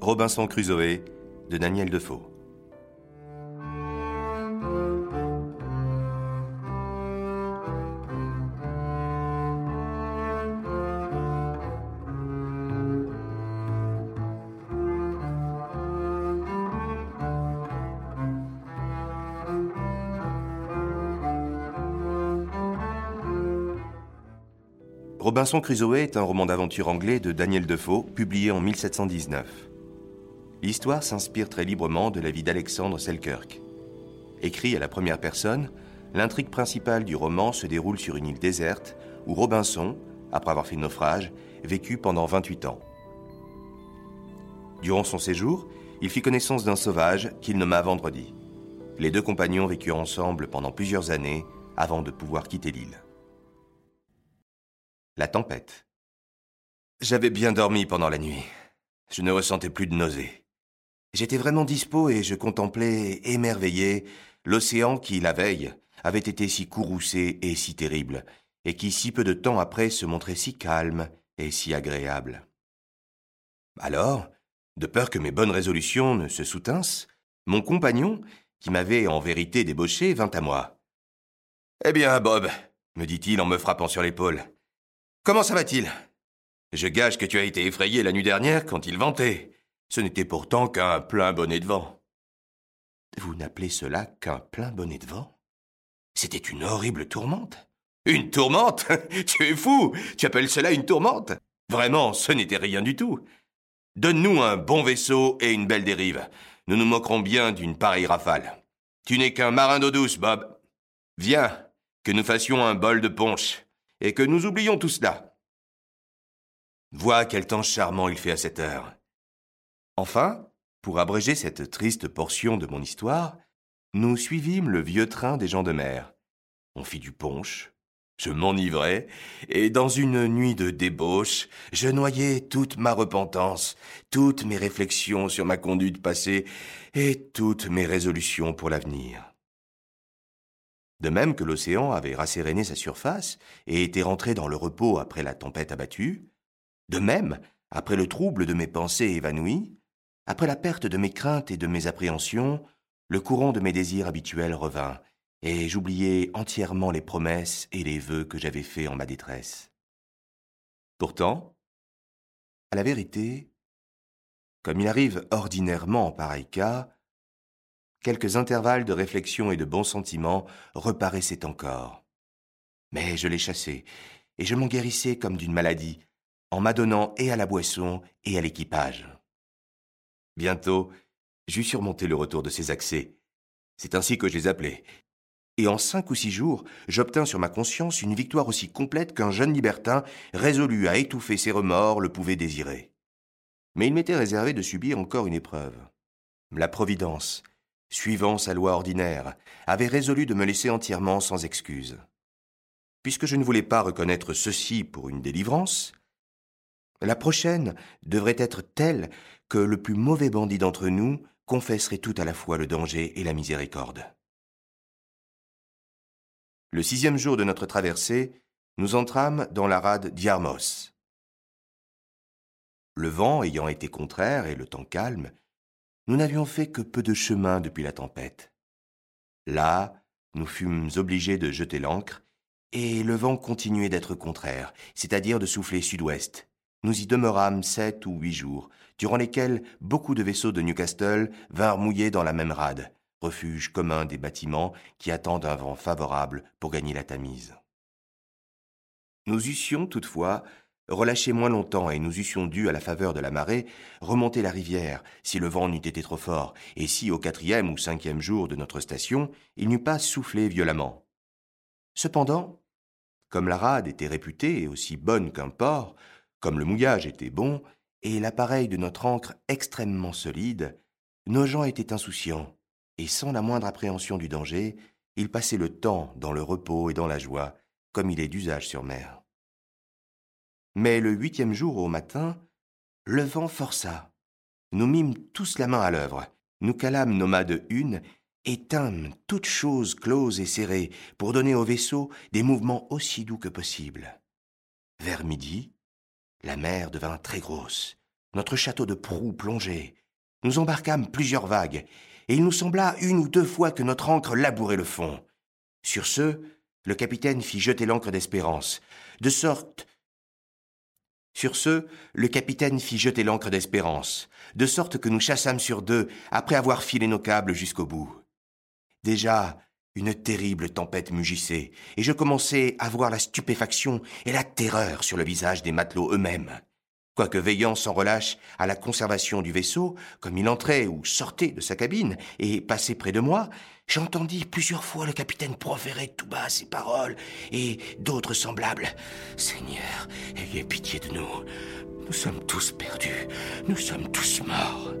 Robinson Crusoe de Daniel Defoe. Robinson Crusoe est un roman d'aventure anglais de Daniel Defoe, publié en 1719. L'histoire s'inspire très librement de la vie d'Alexandre Selkirk. Écrit à la première personne, l'intrigue principale du roman se déroule sur une île déserte où Robinson, après avoir fait naufrage, vécut pendant 28 ans. Durant son séjour, il fit connaissance d'un sauvage qu'il nomma Vendredi. Les deux compagnons vécurent ensemble pendant plusieurs années avant de pouvoir quitter l'île. La tempête. J'avais bien dormi pendant la nuit. Je ne ressentais plus de nausées. J'étais vraiment dispo et je contemplais, émerveillé, l'océan qui, la veille, avait été si courroucé et si terrible, et qui, si peu de temps après, se montrait si calme et si agréable. Alors, de peur que mes bonnes résolutions ne se soutinssent, mon compagnon, qui m'avait en vérité débauché, vint à moi. Eh bien, Bob, me dit-il en me frappant sur l'épaule, Comment ça va-t-il? Je gage que tu as été effrayé la nuit dernière quand il ventait. Ce n'était pourtant qu'un plein bonnet de vent. Vous n'appelez cela qu'un plein bonnet de vent? C'était une horrible tourmente. Une tourmente? Tu es fou Tu appelles cela une tourmente? Vraiment, ce n'était rien du tout. Donne-nous un bon vaisseau et une belle dérive. Nous nous moquerons bien d'une pareille rafale. Tu n'es qu'un marin d'eau douce, Bob. Viens, que nous fassions un bol de punch et que nous oublions tout cela. Vois quel temps charmant il fait à cette heure. Enfin, pour abréger cette triste portion de mon histoire, nous suivîmes le vieux train des gens de mer. On fit du punch, je m'enivrai, et dans une nuit de débauche, je noyai toute ma repentance, toutes mes réflexions sur ma conduite passée, et toutes mes résolutions pour l'avenir. De même que l'océan avait rasséréné sa surface et était rentré dans le repos après la tempête abattue, de même, après le trouble de mes pensées évanouies, après la perte de mes craintes et de mes appréhensions, le courant de mes désirs habituels revint, et j'oubliai entièrement les promesses et les vœux que j'avais faits en ma détresse. Pourtant, à la vérité, comme il arrive ordinairement en pareil cas, quelques intervalles de réflexion et de bons sentiments reparaissaient encore. Mais je les chassais, et je m'en guérissais comme d'une maladie, en m'adonnant et à la boisson et à l'équipage. Bientôt, j'eus surmonté le retour de ces accès. C'est ainsi que je les appelais. Et en cinq ou six jours, j'obtins sur ma conscience une victoire aussi complète qu'un jeune libertin, résolu à étouffer ses remords, le pouvait désirer. Mais il m'était réservé de subir encore une épreuve. La Providence, suivant sa loi ordinaire, avait résolu de me laisser entièrement sans excuse. Puisque je ne voulais pas reconnaître ceci pour une délivrance, la prochaine devrait être telle que le plus mauvais bandit d'entre nous confesserait tout à la fois le danger et la miséricorde. Le sixième jour de notre traversée, nous entrâmes dans la rade d'Yarmos. Le vent ayant été contraire et le temps calme, nous n'avions fait que peu de chemin depuis la tempête. Là, nous fûmes obligés de jeter l'ancre, et le vent continuait d'être contraire, c'est-à-dire de souffler sud-ouest. Nous y demeurâmes sept ou huit jours, durant lesquels beaucoup de vaisseaux de Newcastle vinrent mouiller dans la même rade, refuge commun des bâtiments qui attendent un vent favorable pour gagner la Tamise. Nous eussions toutefois Relâchés moins longtemps et nous eussions dû, à la faveur de la marée, remonter la rivière, si le vent n'eût été trop fort, et si, au quatrième ou cinquième jour de notre station, il n'eût pas soufflé violemment. Cependant, comme la rade était réputée aussi bonne qu'un port, comme le mouillage était bon, et l'appareil de notre ancre extrêmement solide, nos gens étaient insouciants, et sans la moindre appréhension du danger, ils passaient le temps dans le repos et dans la joie, comme il est d'usage sur mer. Mais le huitième jour au matin, le vent força. Nous mîmes tous la main à l'œuvre. Nous calâmes nos mâts de une et tîmes toutes choses closes et serrées pour donner au vaisseau des mouvements aussi doux que possible. Vers midi, la mer devint très grosse. notre château de proue plongeait. Nous embarquâmes plusieurs vagues, et il nous sembla une ou deux fois que notre ancre labourait le fond. Sur ce, le capitaine fit jeter l'ancre d'espérance, de sorte sur ce, le capitaine fit jeter l'ancre d'espérance, de sorte que nous chassâmes sur deux après avoir filé nos câbles jusqu'au bout. Déjà, une terrible tempête mugissait, et je commençais à voir la stupéfaction et la terreur sur le visage des matelots eux-mêmes. Quoique veillant sans relâche à la conservation du vaisseau, comme il entrait ou sortait de sa cabine et passait près de moi, j'entendis plusieurs fois le capitaine proférer tout bas ces paroles et d'autres semblables. Seigneur, ayez pitié de nous. Nous sommes tous perdus. Nous sommes tous morts.